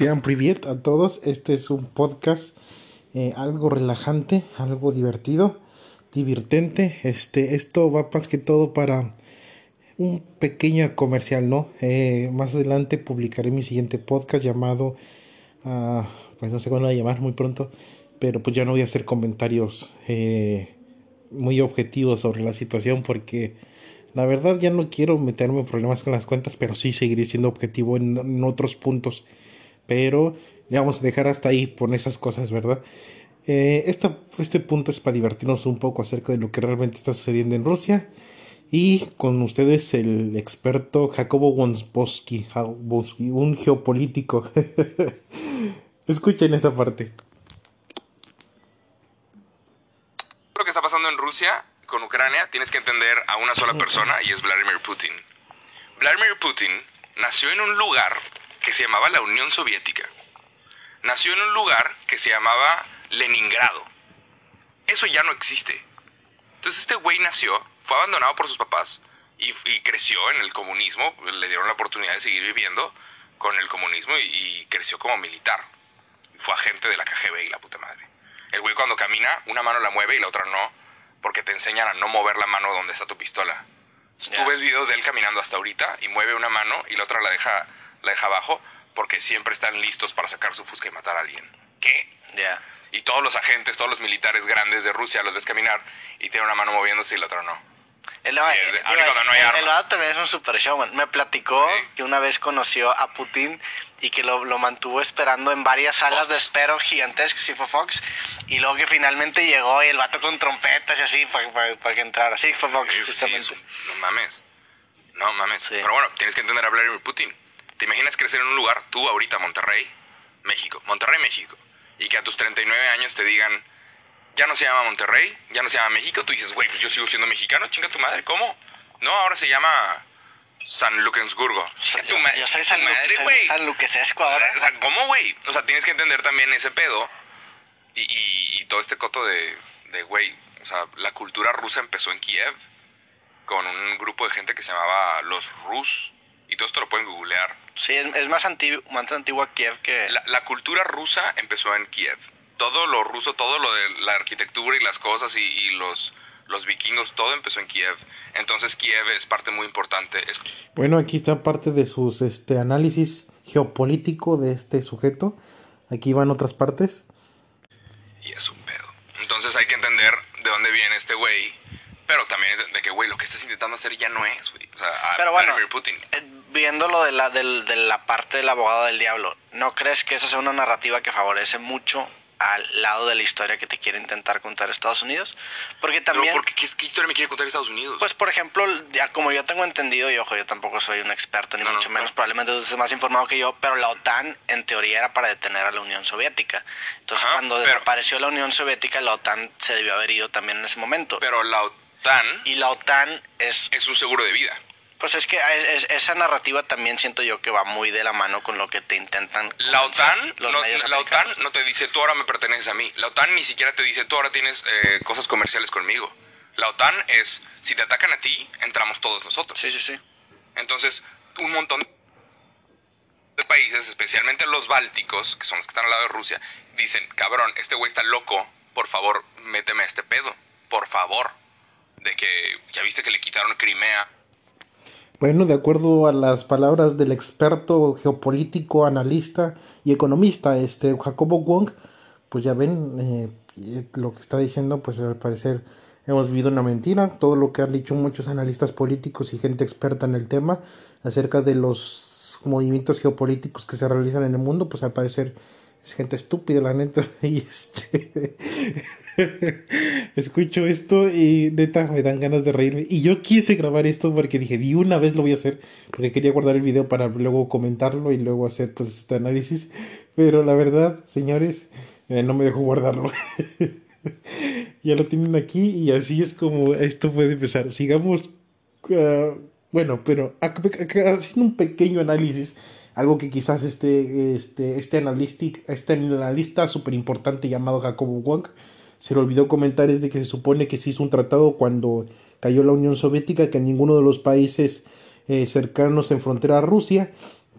Sean privet a todos. Este es un podcast eh, algo relajante, algo divertido, divertente. Este, esto va más que todo para un pequeño comercial, ¿no? Eh, más adelante publicaré mi siguiente podcast llamado, uh, pues no sé cuándo a llamar muy pronto, pero pues ya no voy a hacer comentarios eh, muy objetivos sobre la situación porque la verdad ya no quiero meterme en problemas con las cuentas, pero sí seguiré siendo objetivo en otros puntos pero le vamos a dejar hasta ahí por esas cosas, ¿verdad? Eh, este punto es para divertirnos un poco acerca de lo que realmente está sucediendo en Rusia. Y con ustedes el experto Jacobo Wonsbowski, un geopolítico. Escuchen esta parte. Lo que está pasando en Rusia con Ucrania tienes que entender a una sola persona y es Vladimir Putin. Vladimir Putin nació en un lugar que se llamaba la Unión Soviética. Nació en un lugar que se llamaba Leningrado. Eso ya no existe. Entonces este güey nació, fue abandonado por sus papás y, creció en el comunismo, le dieron la oportunidad de seguir viviendo con el comunismo y, creció como militar. Fue agente de la KGB y la puta madre. El güey cuando camina, una mano la mueve y la otra no, porque te enseñan a no mover la mano donde está tu pistola. Tú ves videos de él caminando hasta ahorita y mueve una mano y la otra la deja la deja abajo porque siempre están listos para sacar su fusca y matar a alguien. ¿Qué? Ya. Y todos los agentes, todos los militares grandes de Rusia los ves caminar y tienen una mano moviéndose y la otra no. El, no el, también es un super showman. Me platicó que una vez conoció a Putin y que lo, mantuvo esperando en varias salas de espero gigantescas, y fue Fox, y luego que finalmente llegó y el vato con trompetas y así para, que entrara. Sí, fue Fox, no mames. No mames. Pero bueno, tienes que entender a Vladimir Putin. ¿Te imaginas crecer en un lugar, tú ahorita, Monterrey, México, Monterrey, México, y que a tus 39 años te digan, ya no se llama Monterrey, ya no se llama México, tú dices, güey, pues yo sigo siendo mexicano, chinga tu madre, ¿cómo? No, ahora se llama San Lucensburgo. tu yo, soy San, madre, güey. San Luquesesco ahora. O sea, ¿cómo, güey? O sea, tienes que entender también ese pedo y, y, todo este coto de, de, güey, o sea, la cultura rusa empezó en Kiev con un grupo de gente que se llamaba los Rus y todo esto lo pueden googlear. Sí, es, más, antiguo, más antigua Kiev que... La, cultura rusa empezó en Kiev. Todo lo ruso, todo lo de la arquitectura y las cosas y, los, los vikingos, todo empezó en Kiev. Entonces Kiev es parte muy importante. Bueno, aquí está parte de sus este, análisis geopolítico de este sujeto. Aquí van otras partes. Y es un pedo. Entonces hay que entender de dónde viene este güey. Pero también de que, güey, lo que estás intentando hacer ya no es, güey. O sea, pero bueno, Putin. Eh, viéndolo de la, de, la parte del abogado del diablo, ¿no crees que esa sea una narrativa que favorece mucho al lado de la historia que te quiere intentar contar Estados Unidos. Porque también... ¿qué, historia me quiere contar Estados Unidos? Pues, por ejemplo, ya como yo tengo entendido, y ojo, yo tampoco soy un experto, ni mucho menos, probablemente tú estés más informado que yo, pero la OTAN, en teoría, era para detener a la Unión Soviética. Entonces, cuando desapareció la Unión Soviética, la OTAN se debió haber ido también en ese momento. Pero la OTAN... Y la OTAN es... Es un seguro de vida. Pues es que esa narrativa también siento yo que va muy de la mano con lo que te intentan. La OTAN, no, la OTAN no te dice tú ahora me perteneces a mí. La OTAN ni siquiera te dice tú ahora tienes eh, cosas comerciales conmigo. La OTAN es si te atacan a ti entramos todos nosotros. Sí, sí, sí. Entonces un montón de países, especialmente los bálticos, que son los que están al lado de Rusia, dicen cabrón este güey está loco, por favor méteme a este pedo, por favor. De que ya viste que le quitaron Crimea bueno, de acuerdo a las palabras del experto geopolítico, analista y economista, este Jacobo Wong, pues ya ven eh, lo que está diciendo, pues al parecer hemos vivido una mentira. Todo lo que han dicho muchos analistas políticos y gente experta en el tema acerca de los movimientos geopolíticos que se realizan en el mundo, pues al parecer es gente estúpida, la neta. Y este. Escucho esto y neta me dan ganas de reírme. Y yo quise grabar esto porque dije, di una vez lo voy a hacer. Porque quería guardar el video para luego comentarlo y luego hacer pues, este análisis. Pero la verdad, señores, eh, no me dejo guardarlo. ya lo tienen aquí y así es como esto puede empezar. Sigamos. Ah, bueno, pero haciendo un pequeño análisis algo que quizás este, este, este, este analista súper importante llamado Jacobo Wong se le olvidó comentar es de que se supone que se hizo un tratado cuando cayó la Unión Soviética, que ninguno de los países eh, cercanos en frontera a Rusia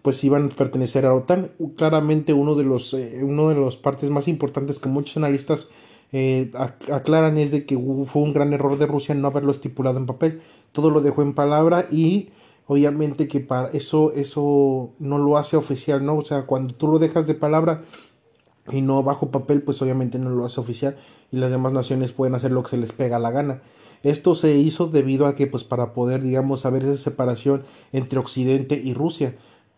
pues iban a pertenecer a la OTAN. Claramente uno de los, eh, uno de las partes más importantes que muchos analistas eh, aclaran es de que fue un gran error de Rusia no haberlo estipulado en papel. Todo lo dejó en palabra y obviamente que para eso, eso no lo hace oficial, ¿no? O sea, cuando tú lo dejas de palabra y no bajo papel, pues obviamente no lo hace oficial y las demás naciones pueden hacer lo que se les pega la gana. Esto se hizo debido a que, pues, para poder, digamos, saber esa separación entre Occidente y Rusia,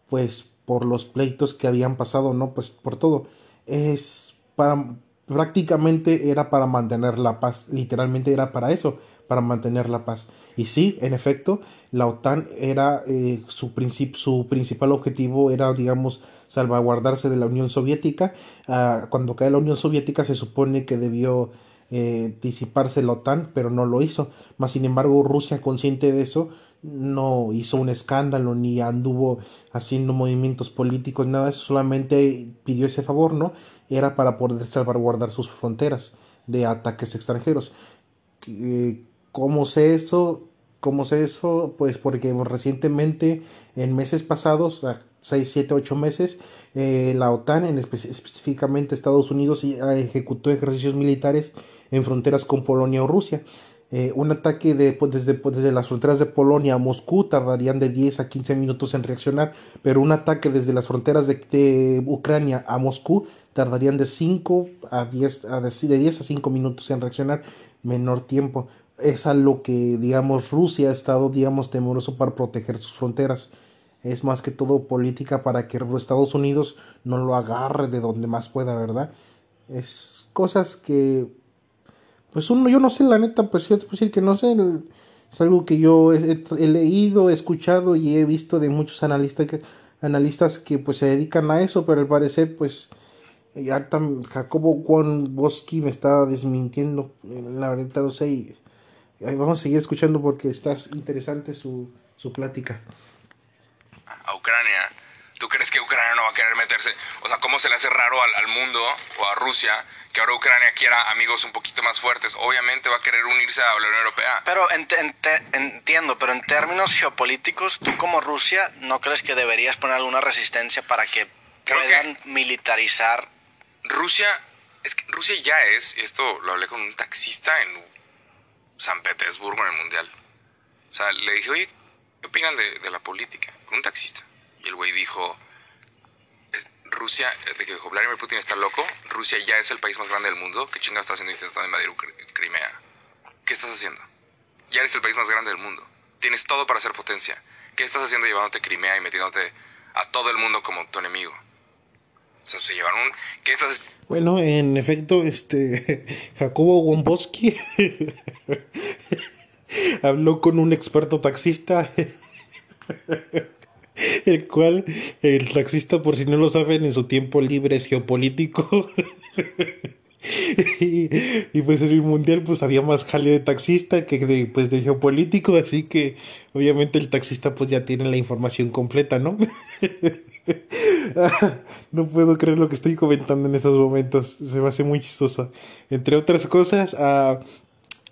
pues, por los pleitos que habían pasado, ¿no? Pues, por todo. Es para, prácticamente era para mantener la paz, literalmente era para eso, para mantener la paz. Y sí, en efecto, la OTAN era eh, su, su principal objetivo era, digamos, salvaguardarse de la Unión Soviética. Ah, cuando cae la Unión Soviética se supone que debió eh, disiparse la OTAN, pero no lo hizo. Más sin embargo, Rusia, consciente de eso, no hizo un escándalo ni anduvo haciendo movimientos políticos, nada, solamente pidió ese favor, ¿no? Era para poder salvaguardar sus fronteras de ataques extranjeros. Eh, ¿Cómo sé eso? ¿Cómo sé eso? Pues porque recientemente, en meses pasados, 6, 7, 8 meses, eh, la OTAN, en específicamente Estados Unidos, ejecutó ejercicios militares en fronteras con Polonia o Rusia. Eh, un ataque de, pues, desde, pues, desde, las fronteras de Polonia a Moscú tardarían de 10 a 15 minutos en reaccionar, pero un ataque desde las fronteras de, Ucrania a Moscú tardarían de 5 a 10 a de, 10 a 5 minutos en reaccionar, menor tiempo. Es a lo que, digamos, Rusia ha estado, digamos, temeroso para proteger sus fronteras. Es más que todo política para que Estados Unidos no lo agarre de donde más pueda, ¿verdad? Es cosas que pues uno, yo no sé, la neta, pues yo te puedo decir que no sé, es algo que yo he, leído, he escuchado y he visto de muchos analistas que, analistas que pues se dedican a eso, pero al parecer pues ya Jacobo Juan Bosky me está desmintiendo, la verdad no sé, y, vamos a seguir escuchando porque está interesante su, su plática. A Ucrania ¿Tú crees que Ucrania no va a querer meterse? O sea, ¿cómo se le hace raro al, mundo o a Rusia que ahora Ucrania quiera amigos un poquito más fuertes? Obviamente va a querer unirse a la Unión Europea. Pero entiendo, pero en términos geopolíticos, tú como Rusia, ¿no crees que deberías poner alguna resistencia para que puedan militarizar? Rusia, es que Rusia ya es, y esto lo hablé con un taxista en San Petersburgo en el Mundial. O sea, le dije, oye, ¿qué opinan de, la política? Con un taxista. Y el güey dijo, Rusia, eh, de que Vladimir Putin está loco, Rusia ya es el país más grande del mundo, ¿qué chingada estás haciendo intentando invadir Crimea? ¿Qué estás haciendo? Ya eres el país más grande del mundo. Tienes todo para ser potencia. ¿Qué estás haciendo llevándote Crimea y metiéndote a todo el mundo como tu enemigo? Se llevaron... Bueno, en efecto, este... Jacobo Womboski habló con un experto taxista el cual el taxista, por si no lo saben, en su tiempo libre es geopolítico. y, pues en el mundial pues había más jale de taxista que de, pues, geopolítico, así que obviamente el taxista pues ya tiene la información completa, ¿no? no puedo creer lo que estoy comentando en estos momentos, se me hace muy chistoso. Entre otras cosas, uh,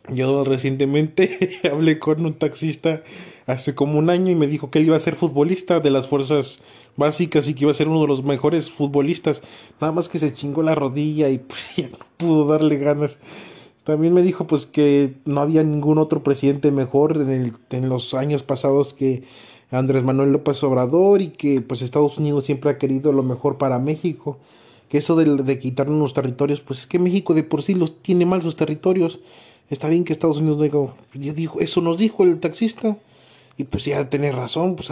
yo recientemente hablé con un taxista hace como un año y me dijo que él iba a ser futbolista de las fuerzas básicas y que iba a ser uno de los mejores futbolistas. Nada más que se chingó la rodilla y pues ya no pudo darle ganas. También me dijo pues que no había ningún otro presidente mejor en, el, en los años pasados que Andrés Manuel López Obrador y que pues Estados Unidos siempre ha querido lo mejor para México. Que eso de, de quitarnos los territorios, pues es que México de por sí los tiene mal sus territorios está bien que Estados Unidos no diga, yo dijo, eso nos dijo el taxista. Y pues ya tenés razón, pues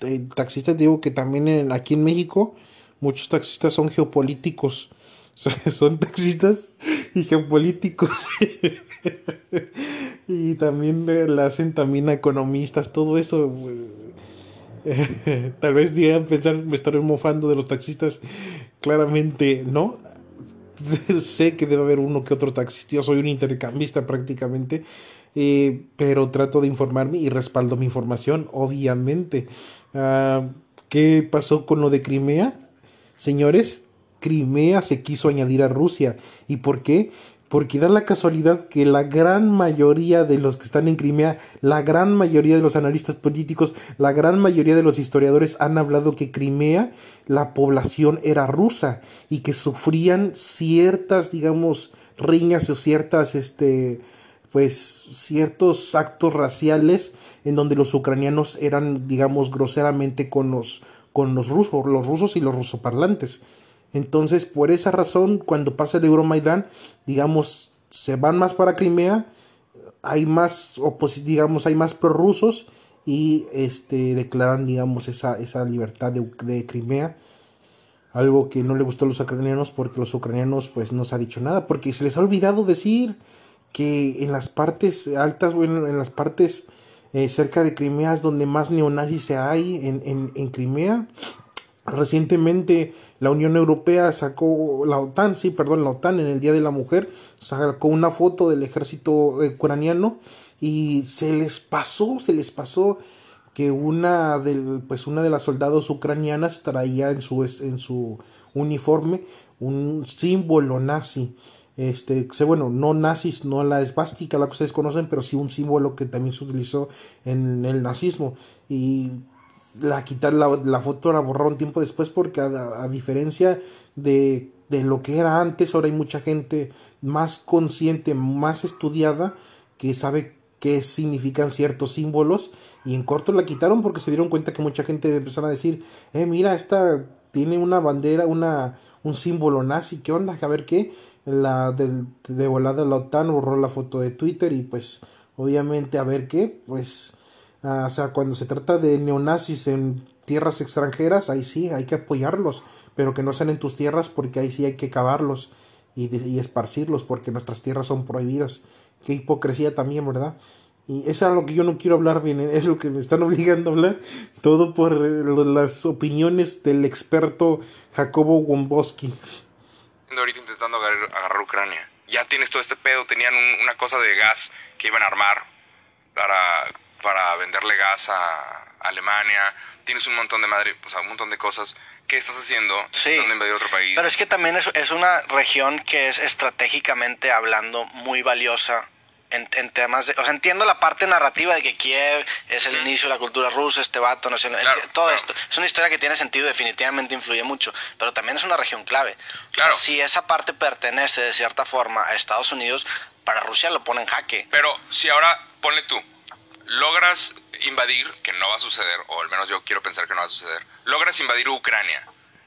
el taxista digo que también aquí en México muchos taxistas son geopolíticos. Son taxistas y geopolíticos. y también le hacen también a economistas, todo eso. Tal vez a pensar, me estaré mofando de los taxistas. Claramente no. sé que debe haber uno que otro taxista, yo soy un intercambista prácticamente, eh, pero trato de informarme y respaldo mi información, obviamente. Ah, ¿Qué pasó con lo de Crimea? Señores, Crimea se quiso añadir a Rusia. ¿Y por qué? Porque da la casualidad que la gran mayoría de los que están en Crimea, la gran mayoría de los analistas políticos, la gran mayoría de los historiadores han hablado que Crimea, la población era rusa y que sufrían ciertas, digamos, riñas o ciertas, este, pues, ciertos actos raciales en donde los ucranianos eran, digamos, groseramente con los, con los rusos, los rusos y los rusoparlantes. Entonces, por esa razón, cuando pasa el Euromaidán, digamos, se van más para Crimea, hay más, digamos, hay más prorrusos y este, declaran, digamos, esa, esa libertad de, de, Crimea. Algo que no le gustó a los ucranianos porque los ucranianos pues no se ha dicho nada, porque se les ha olvidado decir que en las partes altas, bueno, en las partes eh, cerca de Crimea es donde más neonazis se hay en, en, en Crimea Recientemente la Unión Europea sacó, la OTAN, sí, perdón, la OTAN en el Día de la Mujer sacó una foto del ejército ucraniano y se les pasó, se les pasó que una de, pues una de las soldados ucranianas traía en su, en su uniforme un símbolo nazi. Este, bueno, no nazis, no la esvástica, la que ustedes conocen, pero sí un símbolo que también se utilizó en el nazismo. Y la quitar la, la foto la borraron tiempo después porque a, diferencia de, de, lo que era antes ahora hay mucha gente más consciente más estudiada que sabe qué significan ciertos símbolos y en corto la quitaron porque se dieron cuenta que mucha gente empezaron a decir eh mira esta tiene una bandera una un símbolo nazi qué onda a ver qué la del, de volada la OTAN borró la foto de Twitter y pues obviamente a ver qué pues Ah, o sea, cuando se trata de neonazis en tierras extranjeras, ahí sí, hay que apoyarlos, pero que no sean en tus tierras porque ahí sí hay que cavarlos y, y esparcirlos porque nuestras tierras son prohibidas. Qué hipocresía también, ¿verdad? Y eso es lo que yo no quiero hablar bien, es lo que me están obligando a hablar, todo por eh, las opiniones del experto Jacobo Womboski. Ahorita intentando agarrar, Ucrania. Ya tienes todo este pedo, tenían una cosa de gas que iban a armar para para venderle gas a Alemania, tienes un montón de madre, o sea, un montón de cosas. ¿Qué estás haciendo? Sí. ¿Dónde invadir otro país? Pero es que también es, es una región que es estratégicamente hablando muy valiosa en, en, temas de, o sea, entiendo la parte narrativa de que Kiev es el inicio de la cultura rusa, este vato, todo esto. Es una historia que tiene sentido, definitivamente influye mucho, pero también es una región clave. Claro. si esa parte pertenece de cierta forma a Estados Unidos, para Rusia lo pone en jaque. Pero si ahora, ponle tú, logras invadir, que no va a suceder, o al menos yo quiero pensar que no va a suceder, logras invadir Ucrania.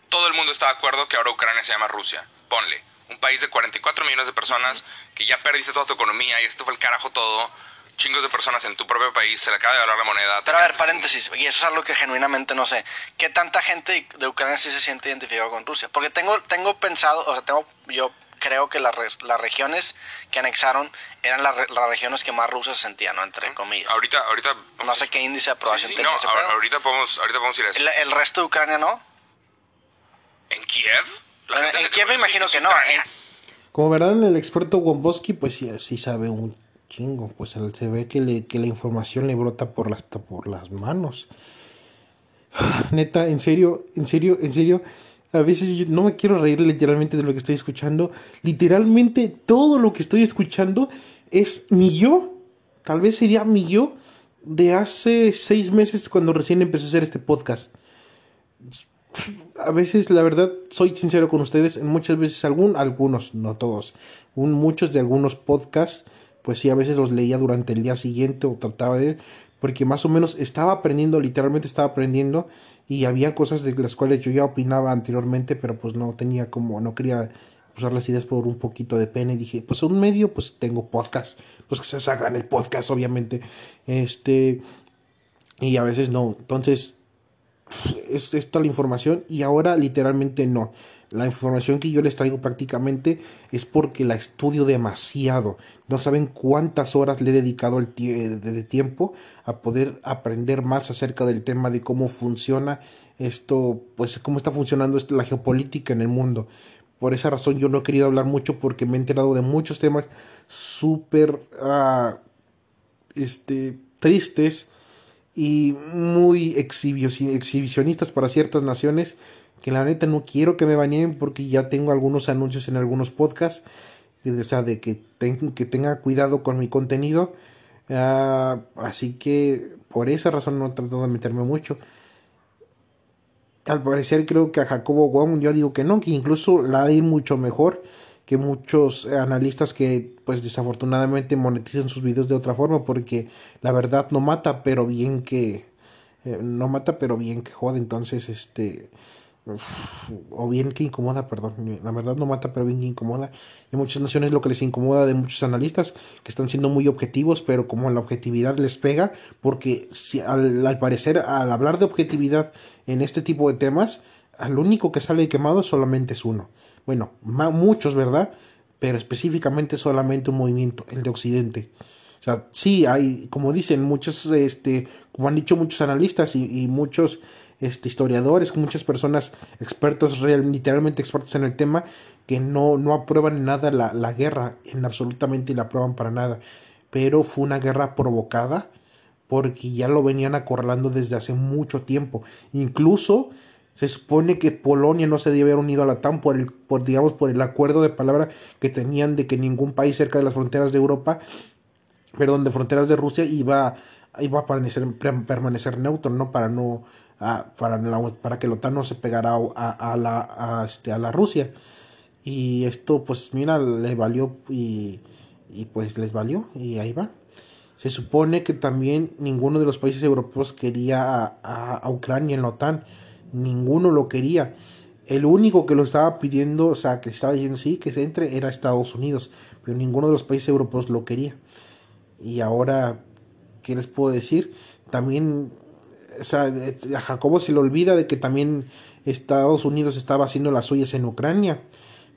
Todo el mundo está de acuerdo que ahora Ucrania se llama Rusia. Ponle, un país de 44 millones de personas, que ya perdiste toda tu economía y esto fue el carajo todo. Chingos de personas en tu propio país, se le acaba de hablar la moneda. Pero a ver, paréntesis, y eso es algo que genuinamente no sé. ¿Qué tanta gente de Ucrania sí se siente identificado con Rusia? Porque tengo, tengo pensado, o sea, tengo yo creo que las, las regiones que anexaron eran las, regiones que más rusas sentían, ¿no? Entre comillas. Ahorita, ahorita... No sé qué índice de aprobación sí, no, ahorita podemos, ahorita podemos ir a eso. ¿El, resto de Ucrania no? ¿En Kiev? en, Kiev me imagino que no. Como verán, el experto Womboski, pues sí, sí sabe un chingo. Pues se ve que, le, que la información le brota por las, por las manos. Neta, en serio, en serio, en serio a veces no me quiero reír literalmente de lo que estoy escuchando. Literalmente todo lo que estoy escuchando es mi yo. Tal vez sería mi yo de hace seis meses cuando recién empecé a hacer este podcast. A veces, la verdad, soy sincero con ustedes. Muchas veces, algún, algunos, no todos, muchos de algunos podcasts, pues sí, a veces los leía durante el día siguiente o trataba de porque más o menos estaba aprendiendo, literalmente estaba aprendiendo y había cosas de las cuales yo ya opinaba anteriormente, pero pues no tenía como, no quería usar las ideas por un poquito de pena y dije, pues un medio, pues tengo podcast, pues que se sacan el podcast, obviamente, este, y a veces no, entonces, es esta la información y ahora literalmente no. La información que yo les traigo prácticamente es porque la estudio demasiado. No saben cuántas horas le he dedicado el de tiempo a poder aprender más acerca del tema de cómo funciona esto, pues cómo está funcionando la geopolítica en el mundo. Por esa razón yo no he querido hablar mucho porque me he enterado de muchos temas súper uh, este, tristes y muy exhibicionistas para ciertas naciones que la neta no quiero que me baneen porque ya tengo algunos anuncios en algunos podcasts o sea, de que, que tenga cuidado con mi contenido. Ah, así que por esa razón no he tratado de meterme mucho. Al parecer creo que a Jacobo Wong yo digo que no, que incluso la ha de ir mucho mejor que muchos analistas que pues desafortunadamente monetizan sus videos de otra forma porque la verdad no mata pero bien que eh, no mata pero bien que jode entonces este o bien que incomoda, perdón, la verdad no mata, pero bien que incomoda. En muchas naciones lo que les incomoda de muchos analistas, que están siendo muy objetivos, pero como la objetividad les pega, porque si, al, al parecer, al hablar de objetividad en este tipo de temas, al único que sale quemado solamente es uno. Bueno, muchos, ¿verdad? Pero específicamente solamente un movimiento, el de Occidente. O sea, sí, hay, como dicen muchos, este, como han dicho muchos analistas y, y muchos este, historiadores, muchas personas expertas, literalmente expertas en el tema, que no, no aprueban nada la, la guerra, en absolutamente la aprueban para nada. Pero fue una guerra provocada porque ya lo venían acorralando desde hace mucho tiempo. Incluso se supone que Polonia no se debe haber unido a la OTAN por el, por, digamos, por el acuerdo de palabra que tenían de que ningún país cerca de las fronteras de Europa, perdón, de fronteras de Rusia iba, iba a permanecer, permanecer neutro, ¿no? Para no para, para que la OTAN no se pegara a, a, la, este, a la Rusia. Y esto, pues mira, le valió y, y pues les valió y ahí va. Se supone que también ninguno de los países europeos quería a, a, Ucrania en la OTAN. Ninguno lo quería. El único que lo estaba pidiendo, o sea, que estaba diciendo sí, que se entre, era Estados Unidos. Pero ninguno de los países europeos lo quería. Y ahora, ¿qué les puedo decir? También o sea, a Jacobo se le olvida de que también Estados Unidos estaba haciendo las suyas en Ucrania,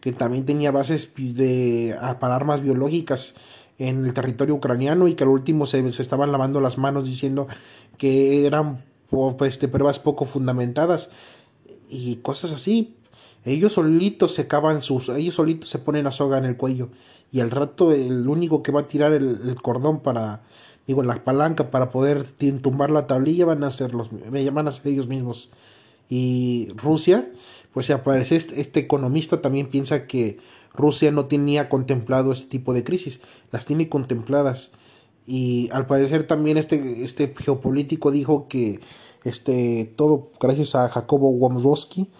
que también tenía bases de, para armas biológicas en el territorio ucraniano y que al último se, se estaban lavando las manos diciendo que eran pues, pruebas poco fundamentadas y cosas así. Ellos solitos se cavan sus, ellos solitos se ponen la soga en el cuello y al rato el único que va a tirar el cordón para digo, la palanca para poder tumbar la tablilla van a ser los, van a ser ellos mismos. Y Rusia, pues aparece este, este, economista también piensa que Rusia no tenía contemplado este tipo de crisis, las tiene contempladas. Y al parecer también este, este geopolítico dijo que este, todo gracias a Jacobo Womzowski,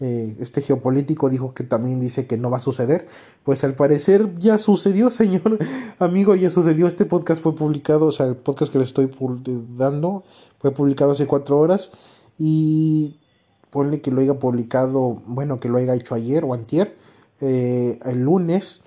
eh, este geopolítico dijo que también dice que no va a suceder. Pues al parecer ya sucedió, señor amigo, ya sucedió. Este podcast fue publicado, o sea, el podcast que le estoy dando fue publicado hace cuatro horas y ponle que lo haya publicado, bueno, que lo haya hecho ayer o antier, eh, el lunes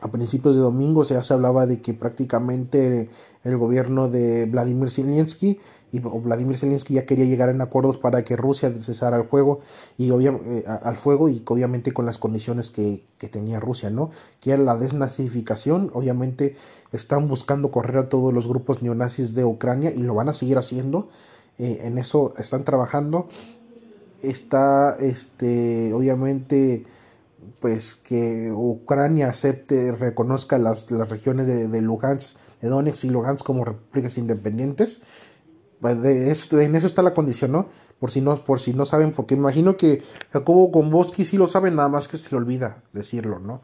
a principios de domingo ya se hablaba de que prácticamente el gobierno de Vladimir Zelensky y Vladimir Zelensky ya quería llegar en acuerdos para que Rusia cesara el juego y eh, al fuego y obviamente con las condiciones que, tenía Rusia, ¿no? Que era la desnazificación, obviamente están buscando correr a todos los grupos neonazis de Ucrania y lo van a seguir haciendo, eh, en eso están trabajando, está este obviamente pues que Ucrania acepte, reconozca las, regiones de, de Lugansk, de Donetsk y Lugansk como repúblicas independientes. Pues, de eso, en eso está la condición, ¿no? Por si no, por si no saben, porque imagino que Jacobo Gomboski sí lo saben, nada más que se le olvida decirlo, ¿no?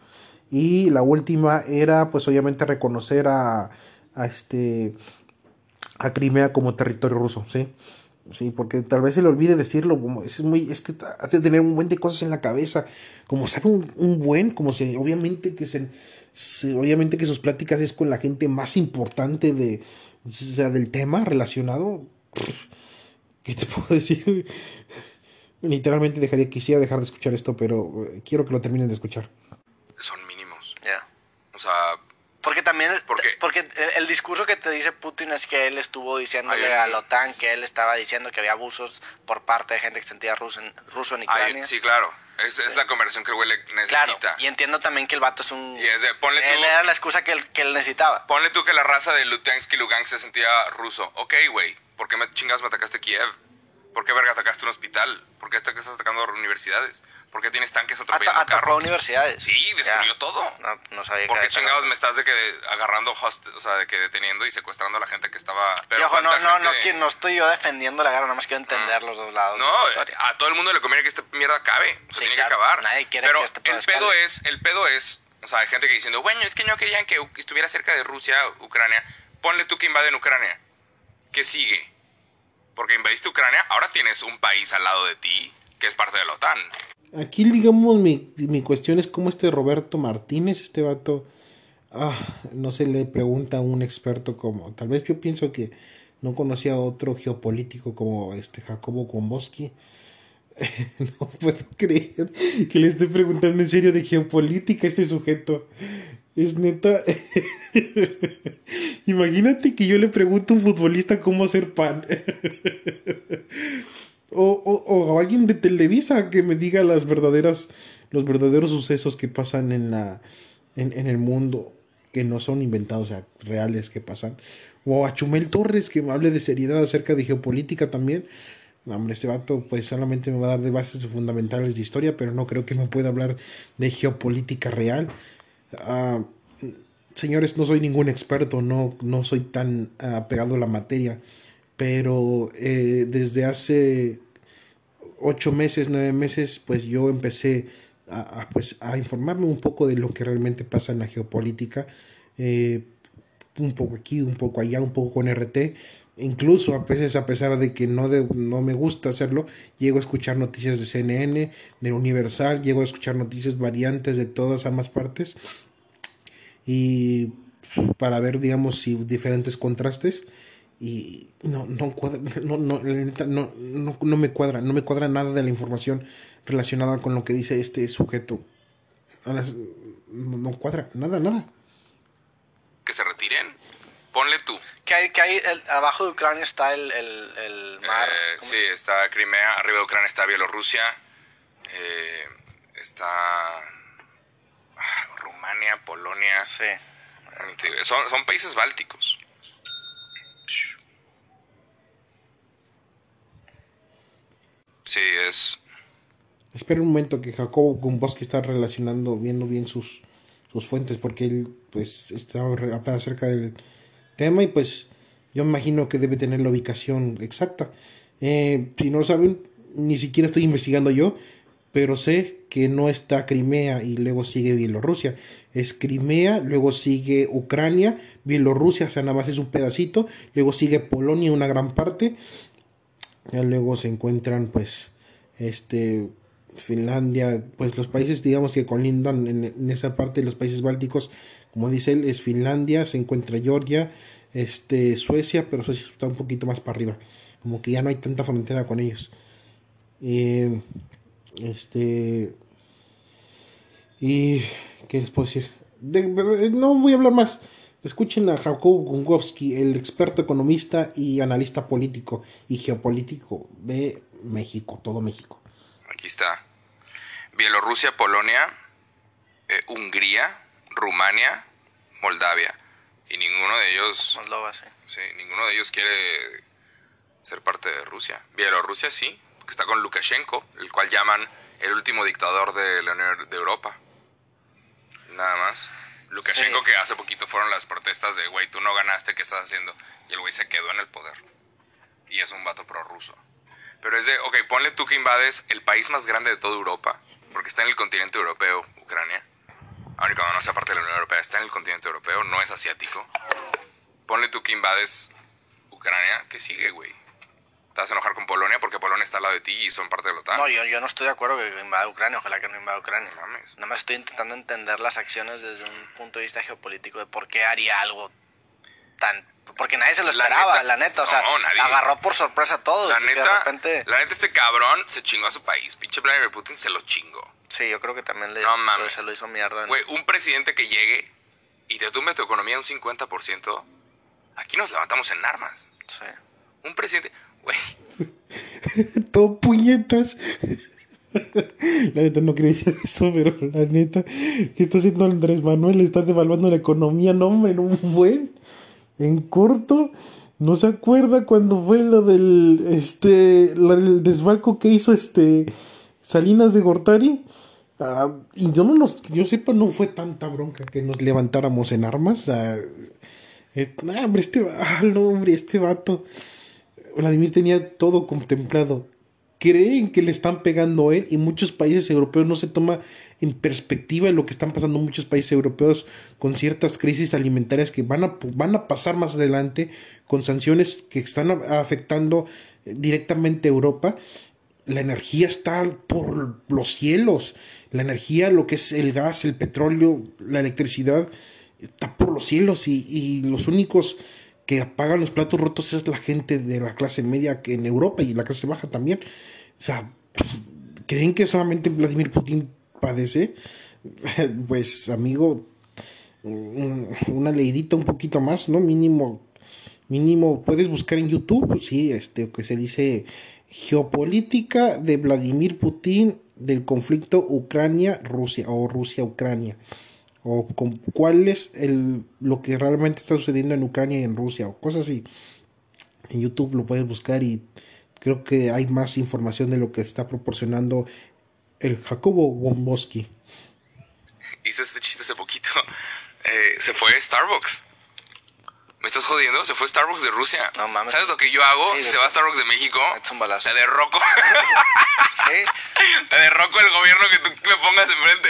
Y la última era, pues obviamente, reconocer a, a este a Crimea como territorio ruso, ¿sí? Sí, porque tal vez se le olvide decirlo, es muy, es que hace tener un buen de cosas en la cabeza, como sabe un, buen, como si obviamente que se, obviamente que sus pláticas es con la gente más importante de, o sea, del tema relacionado, ¿qué te puedo decir? Literalmente dejaría, quisiera dejar de escuchar esto, pero eh, quiero que lo terminen de escuchar. Son mínimos. Ya. O sea, porque también, porque el, discurso que te dice Putin es que él estuvo diciéndole a la OTAN que él estaba diciendo que había abusos por parte de gente que sentía ruso en, ruso en Ucrania. sí, claro. Es, es, la conversión que el güey necesita. Claro, y entiendo también que el vato es un... Y es de, ponle él era la excusa que él, que él necesitaba. Ponle tú que la raza de Lutensk y Lugansk se sentía ruso. Ok, güey, ¿por qué me chingas me atacaste Kiev? ¿Por qué verga atacaste un hospital? ¿Por qué estás atacando universidades? ¿Por qué tienes tanques atropellando At carros? universidades. Sí, destruyó todo. No, no sabía ¿Por qué chingados me estás de que agarrando host, o sea, de que deteniendo y secuestrando a la gente que estaba... Ojo, no, no, no, no estoy yo defendiendo la guerra, nada más quiero entender los dos lados. No, a todo el mundo le conviene que esta mierda acabe. Se tiene que acabar. Nadie quiere Pero que este el pedo es, el pedo es O sea, hay gente que diciendo, bueno, es que no querían que estuviera cerca de Rusia, Ucrania. Ponle tú que invaden Ucrania. ¿Qué sigue? Porque invadiste Ucrania, ahora tienes un país al lado de ti que es parte de la OTAN. Aquí, digamos, mi, mi cuestión es cómo este Roberto Martínez, este vato, ah, no se le pregunta a un experto como, tal vez yo pienso que no conocía a otro geopolítico como este Jacobo Komboski. no puedo creer que le esté preguntando en serio de geopolítica a este sujeto. Es neta. Imagínate que yo le pregunto a un futbolista cómo hacer pan. o, o, a alguien de Televisa que me diga las verdaderas, los verdaderos sucesos que pasan en la, en, en el mundo, que no son inventados, o sea, reales que pasan. O a Chumel Torres que me hable de seriedad acerca de geopolítica también. hombre, este vato pues solamente me va a dar de bases fundamentales de historia, pero no creo que me pueda hablar de geopolítica real. Ah, señores, no soy ningún experto, no, no soy tan apegado a la materia, pero eh, desde hace ocho meses, nueve meses, pues yo empecé a, pues, a informarme un poco de lo que realmente pasa en la geopolítica, eh, un poco aquí, un poco allá, un poco con RT. Incluso a veces, a pesar de que no, de, no me gusta hacerlo, llego a escuchar noticias de CNN, del Universal, llego a escuchar noticias variantes de todas ambas partes y para ver, digamos, si diferentes contrastes y no no no, no, no, no, no me cuadra, no me cuadra nada de la información relacionada con lo que dice este sujeto. No, cuadra, nada, nada. Que se retiren. Ponle tú. Que hay, que hay abajo de Ucrania está el, el, mar. Eh, sí, está Crimea, arriba de Ucrania está Bielorrusia, eh, está ah, Rumania, Polonia. Sí. Son, son países bálticos. Sí, es. Espera un momento que Jacobo Gumboski está relacionando, viendo bien sus, sus fuentes, porque él pues está hablando acerca del y pues yo imagino que debe tener la ubicación exacta. Eh, si no lo saben, ni siquiera estoy investigando yo, pero sé que no está Crimea y luego sigue Bielorrusia. Es Crimea, luego sigue Ucrania, Bielorrusia, o sea, nada más es un pedacito, luego sigue Polonia una gran parte, ya luego se encuentran pues este Finlandia, pues los países digamos que colindan en, en esa parte los países bálticos, como dice él, es Finlandia, se encuentra Georgia, este Suecia, pero Suecia está un poquito más para arriba, como que ya no hay tanta frontera con ellos. Eh, este y qué les puedo decir, no voy a hablar más. Escuchen a Jacob Gungowski, el experto economista y analista político y geopolítico de México, todo México. Aquí está. Bielorrusia, Polonia, eh, Hungría, Rumania, Moldavia. Y ninguno de ellos... Moldova, sí. Sí, ninguno de ellos quiere ser parte de Rusia. Bielorrusia sí, porque está con Lukashenko, el cual llaman el último dictador de la Unión de Europa. Nada más. Lukashenko, que hace poquito fueron las protestas de, güey, tú no ganaste, ¿qué estás haciendo? Y el güey se quedó en el poder. Y es un vato prorruso. Pero es de, ok, ponle tú que invades el país más grande de toda Europa, porque está en el continente europeo, Ucrania. Aunque cuando no sea parte de la Unión Europea, está en el continente europeo, no es asiático. Ponle tú que invades Ucrania, ¿qué sigue, güey? te vas a enojar con Polonia porque Polonia está al lado de ti y son parte de la OTAN. No, yo, yo no estoy de acuerdo que invada Ucrania, ojalá que no invada Ucrania. Mames. Nada más estoy intentando entender las acciones desde un punto de vista geopolítico de por qué haría algo tan... Porque nadie se lo esperaba, la neta, o sea, agarró por sorpresa a todos. La neta, la neta este cabrón se chingó a su país, pinche Vladimir Putin se lo chingó. Sí, yo creo que también le, no, mames. se lo hizo mierda. Güey, un presidente que llegue y te tumbe tu economía un 50%, aquí nos levantamos en armas. Sí. Un presidente... Todo puñetas. La neta no quería decir eso, pero la neta, ¿qué está haciendo Andrés Manuel? Está devaluando la economía, no, hombre, en un buen. En corto, ¿no se acuerda cuando fue lo del, este, el desbalco que hizo este Salinas de Gortari? Ah, y yo no nos, yo sepa, no fue tanta bronca que nos levantáramos en armas. Ah, eh, hombre, este, ah, hombre, este vato. Vladimir tenía todo contemplado. creen que le están pegando a él y muchos países europeos no se toma en perspectiva lo que están pasando muchos países europeos con ciertas crisis alimentarias que van a, van a pasar más adelante con sanciones que están afectando directamente a Europa. La energía está por los cielos. La energía, lo que es el gas, el petróleo, la electricidad, está por los cielos y, y los únicos que apagan los platos rotos es la gente de la clase media que en Europa y la clase baja también. O sea, ¿creen que solamente Vladimir Putin padece? Pues, amigo, una leidita un poquito más, ¿no? Mínimo, mínimo, puedes buscar en YouTube, sí, este, que se dice geopolítica de Vladimir Putin del conflicto Ucrania-Rusia o Rusia-Ucrania o con cuál es el, lo que realmente está sucediendo en Ucrania y en Rusia o cosas así. En YouTube lo puedes buscar y creo que hay más información de lo que está proporcionando el Jacobo Womboski. Hice este chiste hace poquito. Eh, se fue Starbucks. ¿Me estás jodiendo? Se fue Starbucks de Rusia. No mames. ¿Sabes lo que yo hago? si se va a Starbucks de México, te derroco. ¿Sí? Te derroco el gobierno que tú me pongas enfrente.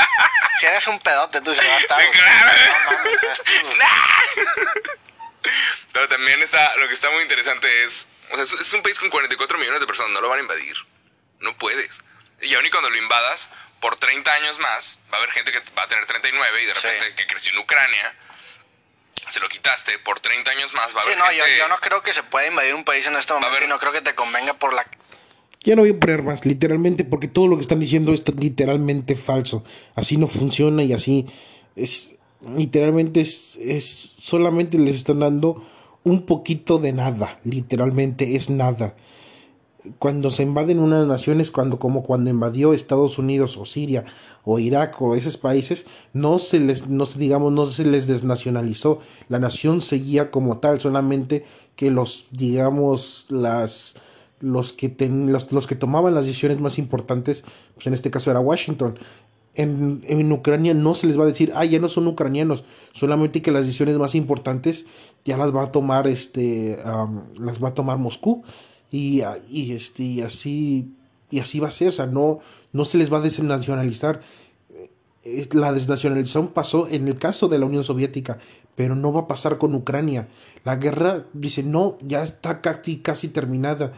si eres un pedote, tú se vas a Starbucks. Pero también está, lo que está muy interesante es, o sea, es, un país con 44 millones de personas, no lo van a invadir. No puedes. Y aún y cuando lo invadas, por 30 años más, va a haber gente que va a tener 39 y de repente que creció en Ucrania se lo quitaste por 30 años más, va a haber no, yo, no creo que se pueda invadir un país en este momento y no creo que te convenga por la... Ya no voy a poner más, literalmente, porque todo lo que están diciendo es literalmente falso. Así no funciona y así es... Literalmente es, es solamente les están dando un poquito de nada, literalmente es nada cuando se invaden unas naciones, cuando, como cuando invadió Estados Unidos o Siria o Irak o esos países, no se les, no digamos, no se les desnacionalizó. La nación seguía como tal, solamente que los, digamos, las, los que, los, los, que tomaban las decisiones más importantes, pues en este caso era Washington. En, en, Ucrania no se les va a decir, ah, ya no son ucranianos, solamente que las decisiones más importantes ya las va a tomar, este, las va a tomar Moscú y, y, este, y así y así va a ser, o sea, no, no se les va a desnacionalizar. Eh, la desnacionalización pasó en el caso de la Unión Soviética, pero no va a pasar con Ucrania. La guerra, dice, no, ya está casi, casi terminada.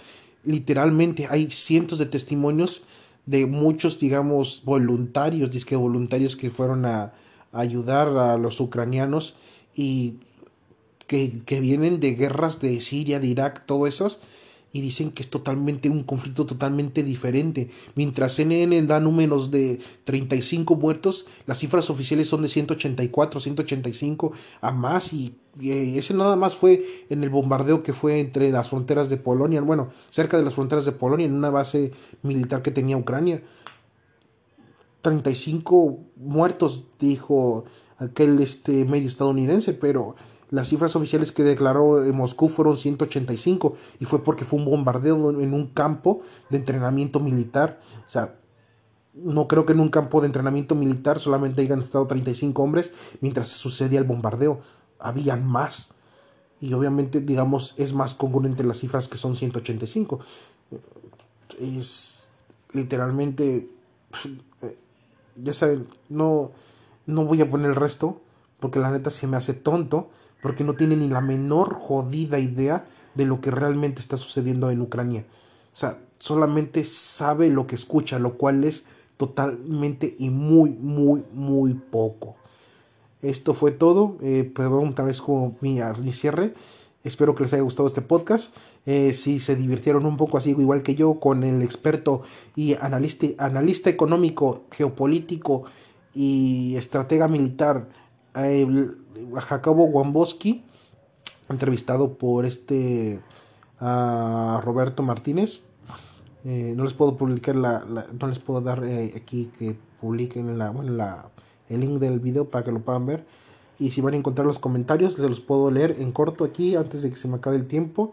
Literalmente hay cientos de testimonios de muchos, digamos, voluntarios, disque voluntarios que fueron a, a ayudar a los ucranianos y que, que, vienen de guerras de Siria, de Irak, todo esos y dicen que es totalmente un conflicto totalmente diferente. Mientras CNN da números de 35 muertos, las cifras oficiales son de 184, 185 a más y, ese nada más fue en el bombardeo que fue entre las fronteras de Polonia, bueno, cerca de las fronteras de Polonia, en una base militar que tenía Ucrania. 35 muertos, dijo aquel este medio estadounidense, pero las cifras oficiales que declaró en Moscú fueron 185 y fue porque fue un bombardeo en un campo de entrenamiento militar. O sea, no creo que en un campo de entrenamiento militar solamente hayan estado 35 hombres mientras sucedía el bombardeo. Habían más. Y obviamente, digamos, es más congruente las cifras que son 185. Es literalmente... Ya saben, no, no voy a poner el resto porque la neta se me hace tonto porque no tiene ni la menor jodida idea de lo que realmente está sucediendo en Ucrania. O sea, solamente sabe lo que escucha, lo cual es totalmente y muy, muy, muy poco. Esto fue todo. Eh, perdón, tal vez como mi, mi, cierre. Espero que les haya gustado este podcast. Eh, si se divirtieron un poco así, igual que yo, con el experto y analista, analista económico, geopolítico y estratega militar Jacobo Wamboski, entrevistado por este Roberto Martínez. Eh, no les puedo publicar la, no les puedo dar eh, aquí que publiquen la, bueno, la, el link del video para que lo puedan ver. Y si van a encontrar los comentarios, les los puedo leer en corto aquí antes de que se me acabe el tiempo.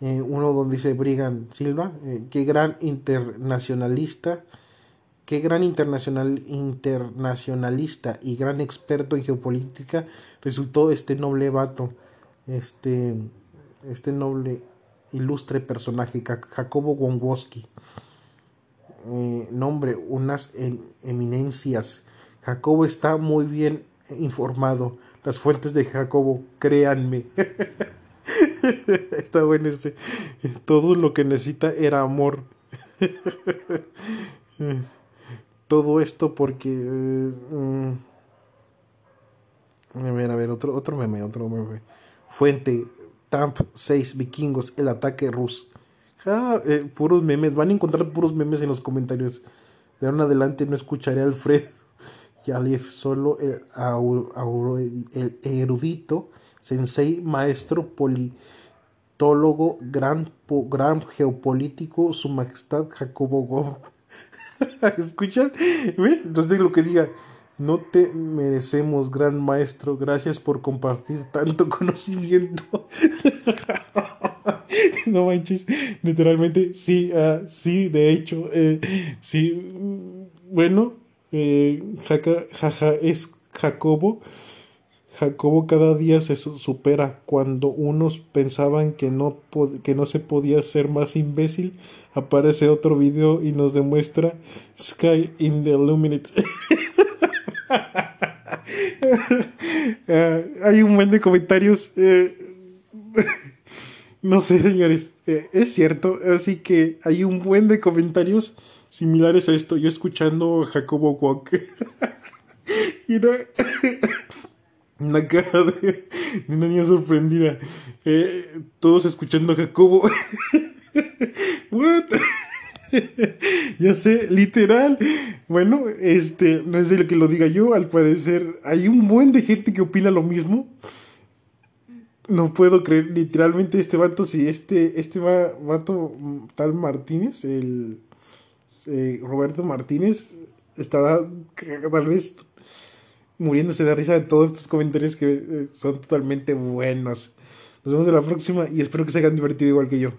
Eh, uno donde dice Brigan Silva, qué gran internacionalista Qué gran internacional, internacionalista y gran experto en geopolítica resultó este noble vato, este, este noble ilustre personaje, Jacobo Wonwoski. Eh, nombre, unas eminencias. Jacobo está muy bien informado. Las fuentes de Jacobo, créanme. está bueno este. Todo lo que necesita era amor. Todo esto porque... Mm, a ver, a ver, otro, otro meme, otro meme. Fuente, Tamp 6 vikingos, el ataque ruso. Ah, eh, puros memes, van a encontrar puros memes en los comentarios. De ahora en adelante no escucharé a Alfred y solo el, el erudito, sensei, maestro, politólogo, gran, gran geopolítico, su majestad Jacobo Gómez. ¿Escuchan? Entonces lo que diga, no te merecemos, gran maestro, gracias por compartir tanto conocimiento. no manches, literalmente, sí, uh, sí, de hecho, eh, sí, bueno, eh, jaja, es Jacobo. Jacobo cada día se supera. Cuando unos pensaban que no, que no se podía ser más imbécil, aparece otro video y nos demuestra Sky in the Illuminate. Ah, hay un buen de comentarios. Eh, no sé, señores. Eh, es cierto. Así que hay un buen de comentarios similares a esto. Yo escuchando Jacobo Walk. y una, cara de, una niña sorprendida. Eh, todos escuchando a Jacobo. What? ya sé, literal. Bueno, este, no es de lo que lo diga yo, al parecer hay un buen de gente que opina lo mismo. No puedo creer, literalmente este vato, si este, este vato tal Martínez, el eh, Roberto Martínez, estará tal vez muriéndose de risa de todos estos comentarios que eh, son totalmente buenos. Nos vemos en la próxima y espero que se hayan divertido igual que yo.